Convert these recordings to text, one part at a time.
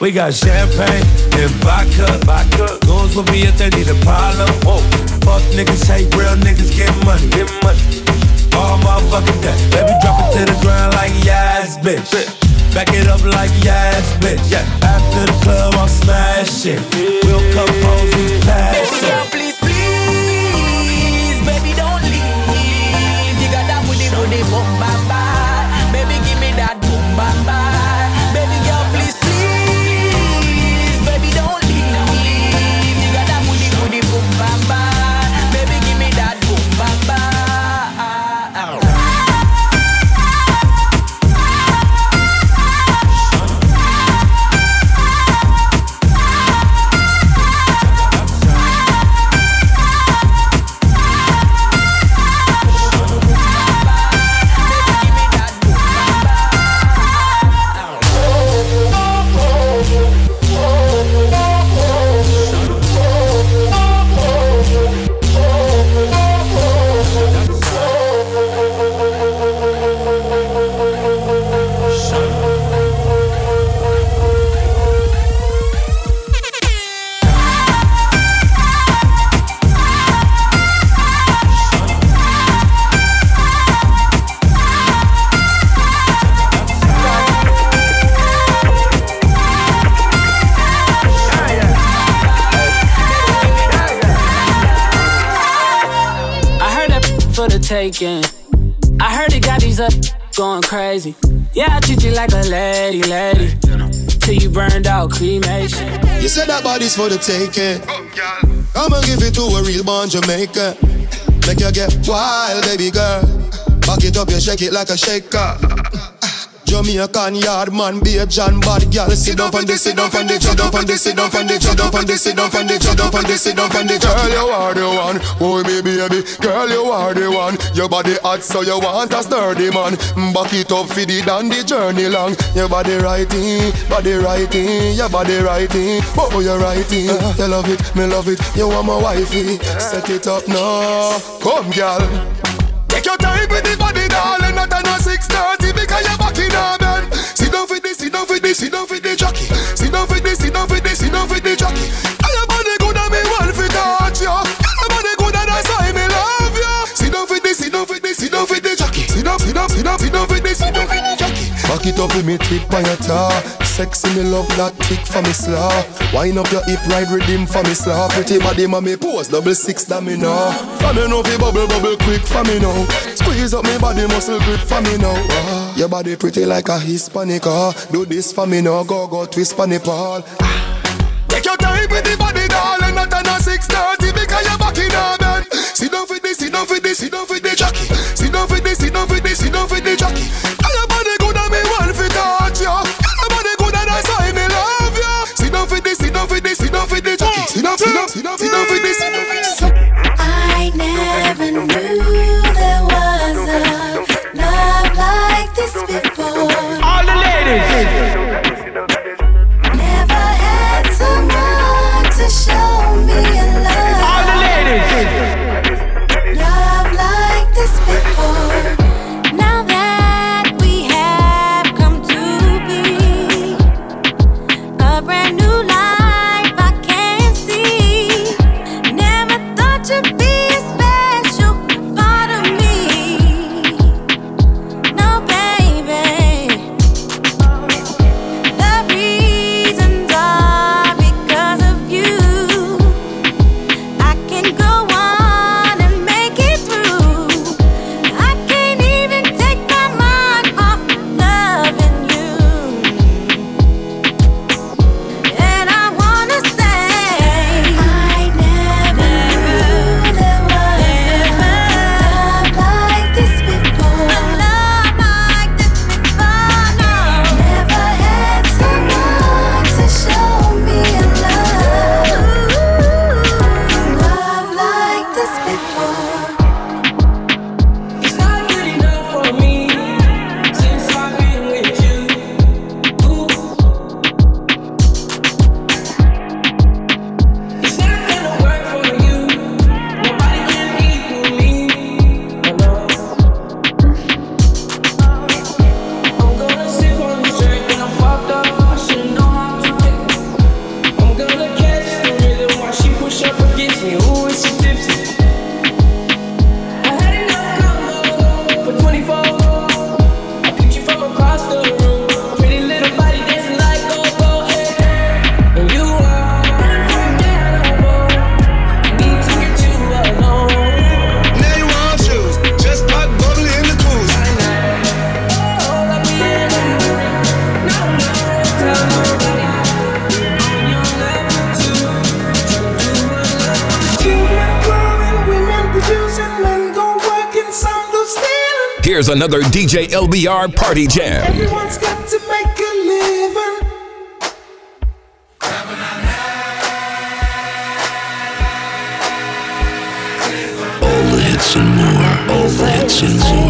We got champagne and vodka. vodka. Goons will be if they need a problem. Whoa. Fuck niggas, hate real niggas, get money. Get money. All motherfucking day. Let me drop it to the ground like yes, bitch. Back it up like yes, bitch. Yeah. After the club, I'm smashing. Yeah. Bodies for the taking. Oh, I'ma give it to a real born Jamaican. Make you get wild, baby girl. Back it up, you shake it like a shaker. Jamaican yard man, be a John bad girl. Sit down on the, sit down on the, sit down on the, sit down on the, sit down on the, sit down on the, sit down on the, sit down on the. Girl, you are the one, oh me baby. Girl, you are the one. Your body hot, so you want a sturdy man. Mm, back it up for the down journey long. Your body righty, body righty, your body righty. Oh, you righty. You love it, me love it. You want my wifey. Set it up now, come girl. Take your time with the body, darling. Not on a 6:30 because you're back in our bed. Sit down for this, sit down for this, sit down for the jockey. Sit down for this, sit down for this, sit down for the jockey. Your body good and me want to touch you. And your body good and that's why me love you. Sit down for this, sit down for this, sit down for the jockey. Sit down, sit down, sit down, sit down for this, sit down the jockey. Back it up with me tip on your tar. Sexy me love that tick for me slaw. Wind up your hip ride rhythm for me slaw. Pretty body ma me pose double six that me know. For me know fi bubble bubble quick for me now. Squeeze up me body muscle grip for me now. Ah, your body pretty like a Hispanic. Ah, do this for me now. Go go twist for me Paul. Take your time with the body, darling. Not on a 6:30 because you're back in our bed. Sit down for this, sit down for this, sit down for the jockey. Sit down for this, sit down for this, sit down for the jockey. Sit down, sit down, LBR Party Jam. Everyone's got to make a living. All the hits and more. All the hits and more.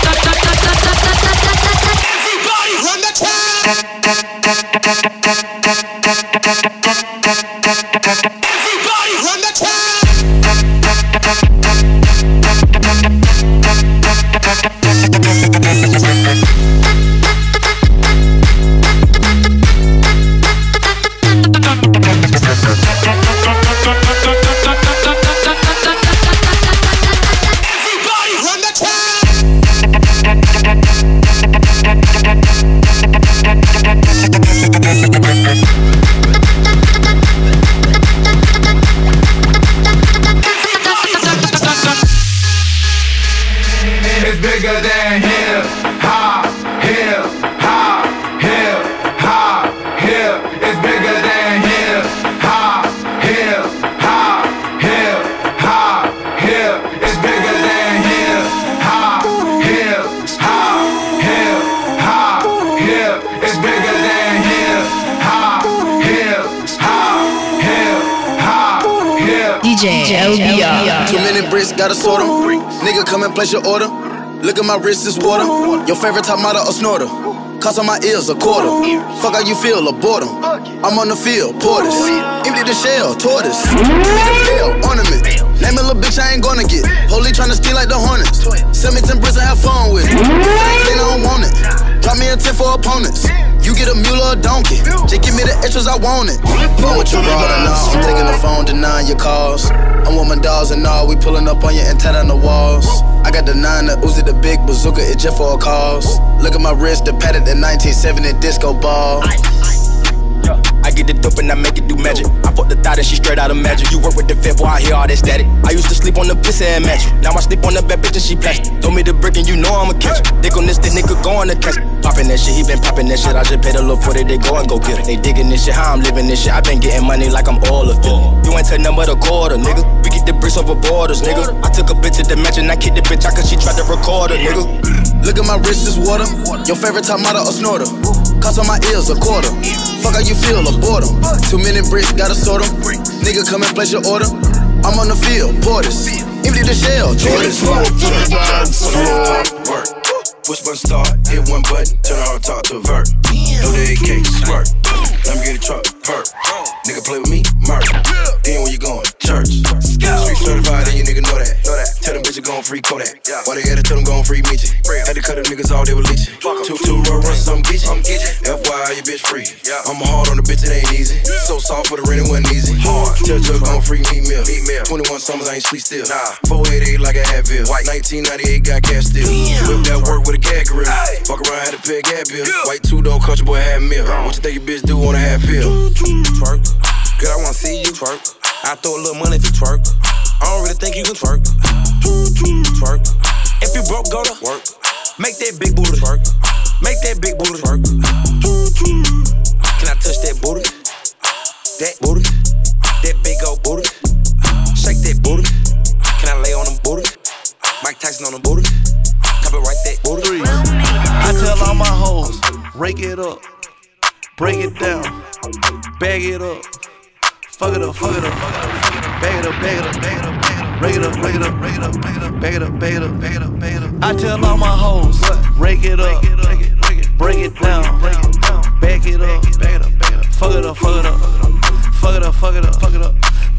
Everybody run the track. Bricks, gotta sort 'em. Nigga, come and place your order. Look at my wrist, it's water. Your favorite top model, a snorter. Cost on my ears, a quarter. Fuck how you feel, a boredom. I'm on the field, porters. Empty the shell, tortoise. Ornament. Name a little bitch I ain't gonna get. Holy tryna steal like the Hornets. Send me 10 bricks and have fun with it. I don't want it. Drop me a 10 for opponents. You get a mule or a donkey. Just give me the extras, I want it. With your brother now. I'm taking the phone, denying your calls. I'm with my dolls and all. We pulling up on you and tat on the walls. I got the nine, the Uzi, the big bazooka. It's just for a cause. Look at my wrist, the padded, the 1970 disco ball. I get the dope and I make it do magic. I fuck the thought and she straight out of magic. You work with the vet, boy, I hear all that static. I used to sleep on the piss and match. Now I sleep on the bad bitch and she plastic. Throw me the brick and you know I'ma catch it. Dick on this, this nigga go on the catch. Popping that shit, he been popping that shit. I just paid a little for it, they go and go get it. They digging this shit, how I'm living this shit. I been getting money like I'm all of it. You ain't take but a quarter, nigga. We get the bricks over borders, nigga. I took a bitch to the mansion, I kicked the bitch out cause she tried to record her, nigga. Look at my wrist, it's water. Your favorite top model, a snorter. Cost on my ears, a quarter. Fuck how you feel, a boredom. Two minute bricks, gotta sort sort 'em. Nigga, come and place your order. I'm on the field, porters. Empty the shell. Work. Push button start, hit one button, turn on talk to vert. Do the AK, squirt. Let me get a truck, perk. Nigga play with me, murk. Then where you going? Church. Street certified, and you nigga know that. Tell them bitches gon' free Kodak. Why they gotta tell them gon' free Meechie? Had to cut them niggas all they were leeching. Two, two, roll, run, some get you. FYI, you bitch free. I'm hard on the bitch, it ain't easy. So soft for the rent, it wasn't easy. Hard. Tell Chuck gon' free meat meal. 21 summers, I ain't sleep still. 488 like a Advil. 1998 got cash still. Whip that work with a gag grill. Fuck around, had to pay a gap bill. White two door, country boy had meal. What you think your bitch do on a half pill? Twerk. Girl, I wanna see you twerk. I throw a little money if you twerk. I don't really think you can twerk. Twerk. If you broke, go to work. Make that big booty twerk. Make that big booty twerk. Can I touch that booty? That booty. That big old booty. Shake that booty. Can I lay on them booty? Mike Tyson on them booty. Copyright that booty. Three. I tell all my hoes, rake it up, break it down, bag it up, fuck it up, fuck it up, fuck it up, bag it up, bag it up, bag it up, bag it up, rake it up, rake it up, rake it up, bag it up, bag it up, bag it up, bag it up, bag it up. I tell all my hoes, rake it up, break it down, bag it up, bag bag it up, fuck it up, fuck it up, fuck it up, fuck it up, fuck it up.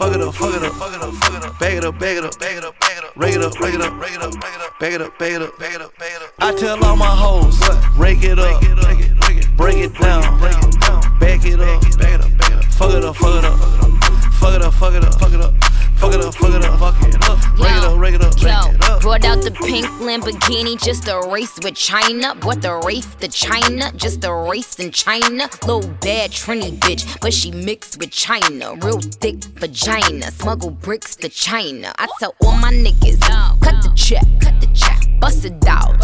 Fuck it up, fuck it up, fuck it up, fuck it up. Bag it up, bag it up, bag it up, bag it up. Rake it up, rake it up, rake it up, bag it up, bag it up, bag it up, bag it up, bag it up. I tell all my hoes, rake it up, break it down, bag it up, bag it up, bag it up. Fuck it up, fuck it up, fuck it up, fuck it up, fuck it up. Fuck it up, fuck it up, fuck it up. Out the pink Lamborghini just a race with China. Brought the Wraith to China, just a race in China. Little bad Trini bitch, but she mixed with China. Real thick vagina, smuggle bricks to China. I tell all my niggas, cut the check, cut the check, bust it out.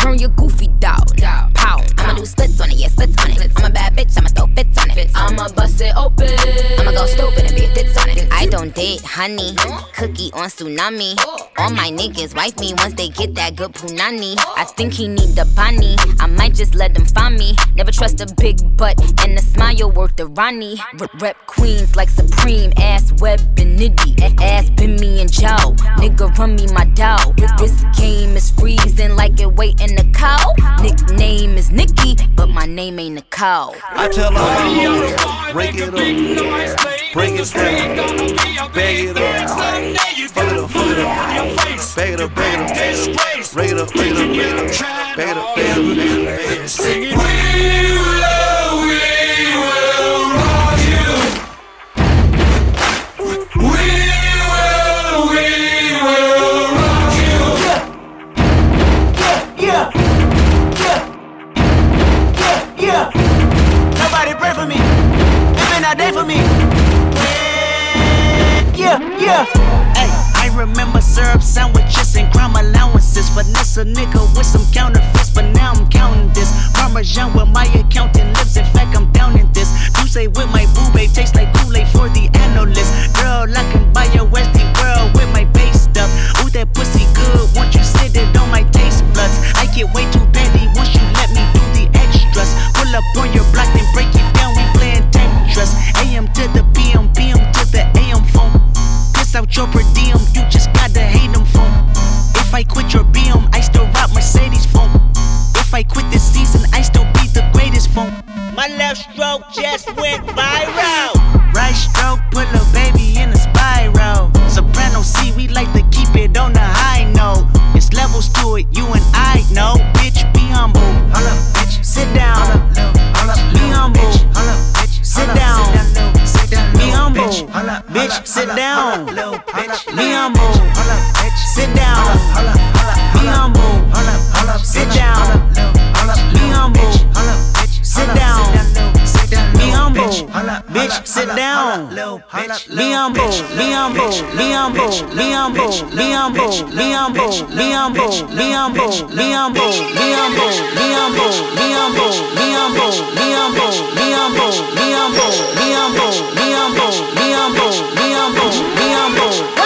Turn your goofy dog, pow. I'ma do splits on it, yeah, splits on it. I'm a bad bitch, I'ma throw fits on it. I'ma bust it open. I'ma go stupid and be a tits on it. I don't date honey, cookie on tsunami. All my niggas wife me once they get that good punani. I think he need the bunny. I might just let them find me. Never trust a big butt and a smile worth the Ronnie. Rep queens like Supreme, ass web and nitty. Ass been me and Joe. Nigga run me my dough. This game is freezing like it waiting the cow. Nickname is Nikki, but my name ain't Nicole. I tell hoes, rake it up, break it down, bag it up, fuck it up, fuck it up, bag it up, bag it up, rake it up, rake it up, rake it up, bag it up, bag it up, bag it up, bag it. Up. Yeah, yeah, yeah, yeah. Nobody pray for me. It been a day for me. Yeah, yeah. Hey, I remember syrup sandwiches and crime allowances. Finesse a nigga with some counterfeits, but now I'm counting this. Parmesan with my accountant lips. In fact, I'm down in this. You say with my boo babe tastes like Kool-Aid for the analyst. Girl, I can buy your Westy world with my base stuff. Ooh, that pussy good. Once you sit it on my taste buds, humble. Be humble. Be humble. Be humble. Be humble. Be humble. Be humble. Be humble. Be humble. Be humble. Be humble. Be humble. Be humble. Be humble. Be humble. Be humble. Be humble. Be humble. Be humble.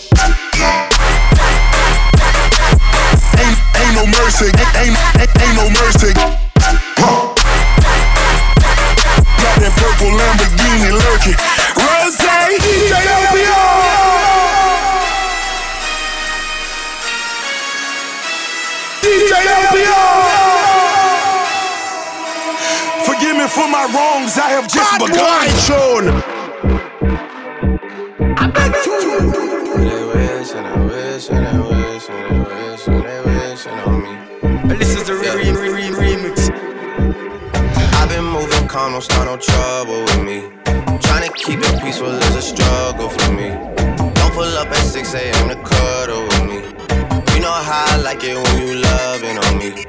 Like it when you loving on me.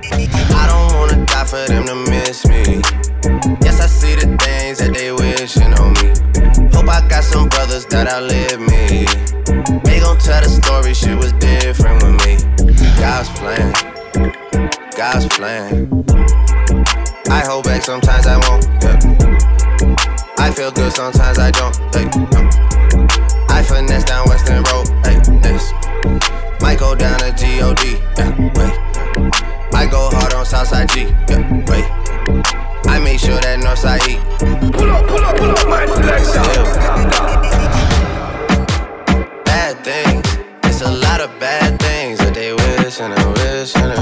I don't wanna die for them to miss me. Yes, I see the things that they wishing on me. Hope I got some brothers that outlive me. They gon' tell the story, shit was different with me. God's plan, God's plan. I hold back, sometimes I won't. Yeah. I feel good, sometimes I don't. Hey, no. I finesse down Western Road. Hey, yes. Might go down to G-O-D. Yeah, wait. On Southside G. Yeah, wait. I make sure that Northside E. Pull up, pull up, pull up, my selection. Bad things. It's a lot of bad things that they wish and they wish and they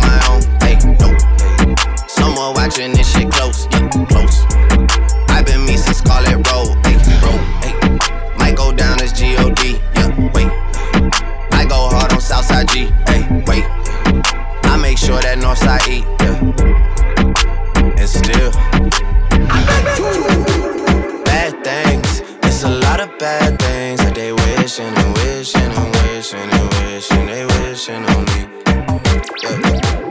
wishing and wishing and wishing they wishing on me. Hold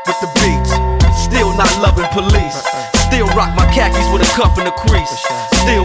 cuff and a crease.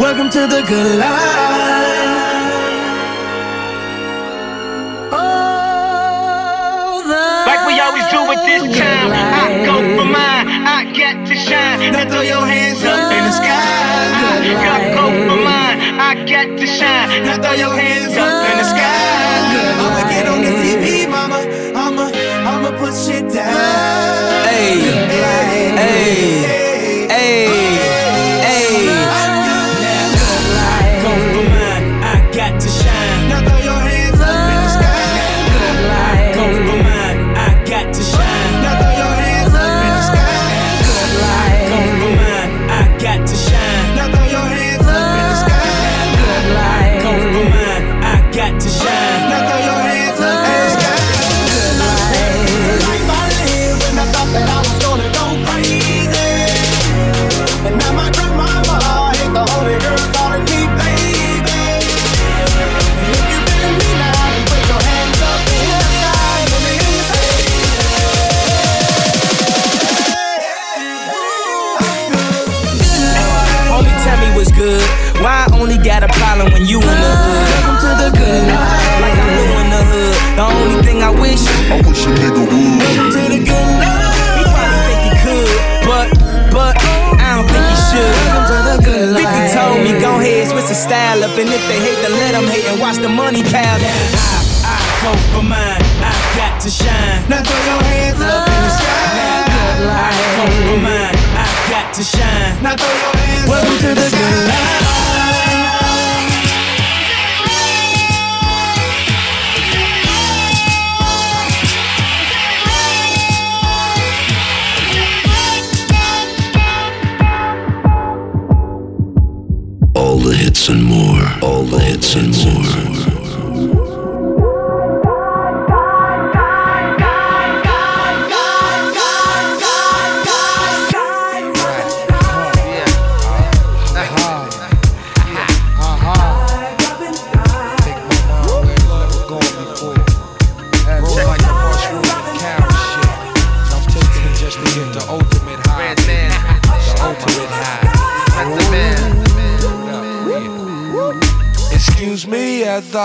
Welcome to the good life. Like we always do at this time, I go for mine, I get to shine. Now throw your hands up in the sky. I go for mine, I get to shine. Now throw your hands up in the sky. If they hate, then let them hate and watch the money pile. I, I go for mine, I got to shine. Now throw your hands up in the sky. Ah, I go for mine, I got to shine. Now throw your hands Welcome up to the good life.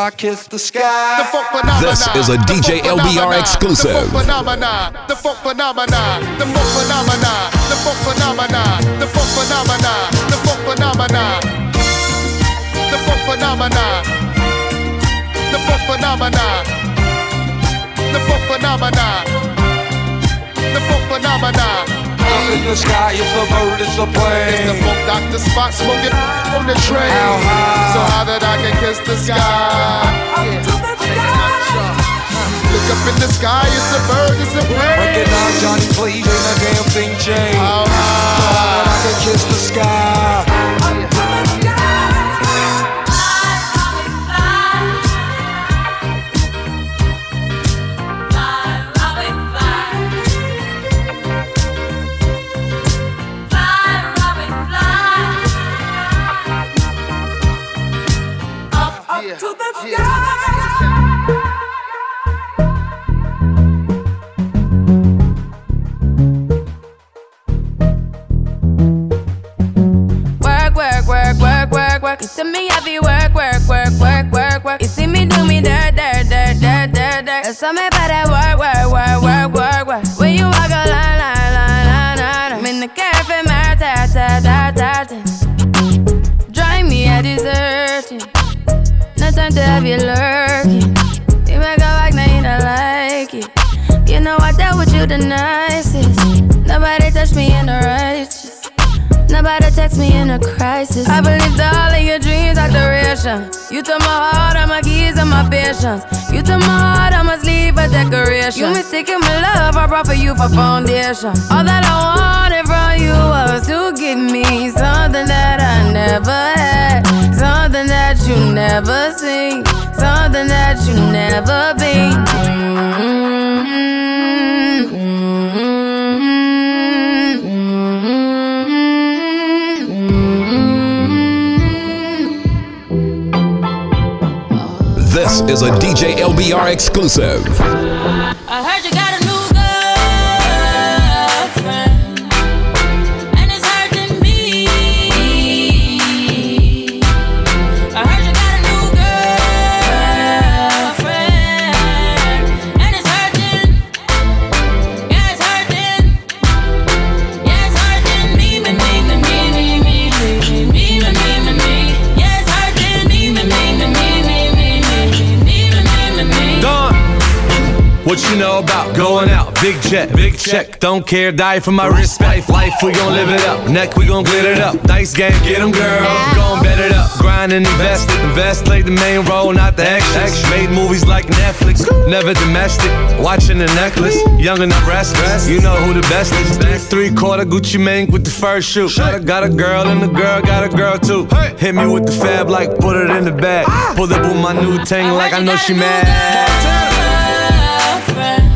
I kiss the sky. The funk phenomena. This is a DJ LBR exclusive. The funk phenomena. The funk phenomena. The funk phenomena. The funk phenomena. The funk phenomena. The funk phenomena. The funk phenomena. The funk phenomena. The funk phenomena. The funk phenomena. Up in the sky, it's a bird, it's a plane. It's the funk doctor spot smoking on the train. How high? So high that I can kiss the sky. Look up in the sky, it's a bird, it's a plane. Recognize Johnny, please, ain't a damn thing changed. Have you lurking. You make a like, now you don't like it. You know I dealt with you the text me in a crisis. I believed all of your dreams are duration. You took my heart, all my keys, and my patience. You took my heart, I must leave a decoration. You mistaken my love, I brought for you for foundation. All that I wanted from you was to give me something that I never had, something that you never seen, something that you never been. This is a DJ LBR exclusive. I heard you got going out? Big jet, big check. Don't care, die for my respect. Life, we gon' live it up. Neck, we gon' glitter it up. Nice game, get 'em, girl. Gon' bet it up. Grind and invest it. Invest, play the main role, not the extras. Made movies like Netflix. Never domestic. Watching the necklace. Young and I'm restless. You know who the best is. Three quarter Gucci Mane with the first shoe. Got a, got a girl and the girl got a girl too. Hit me with the fab like put it in the bag. Pull up with my new tank like I know she mad. girlfriend.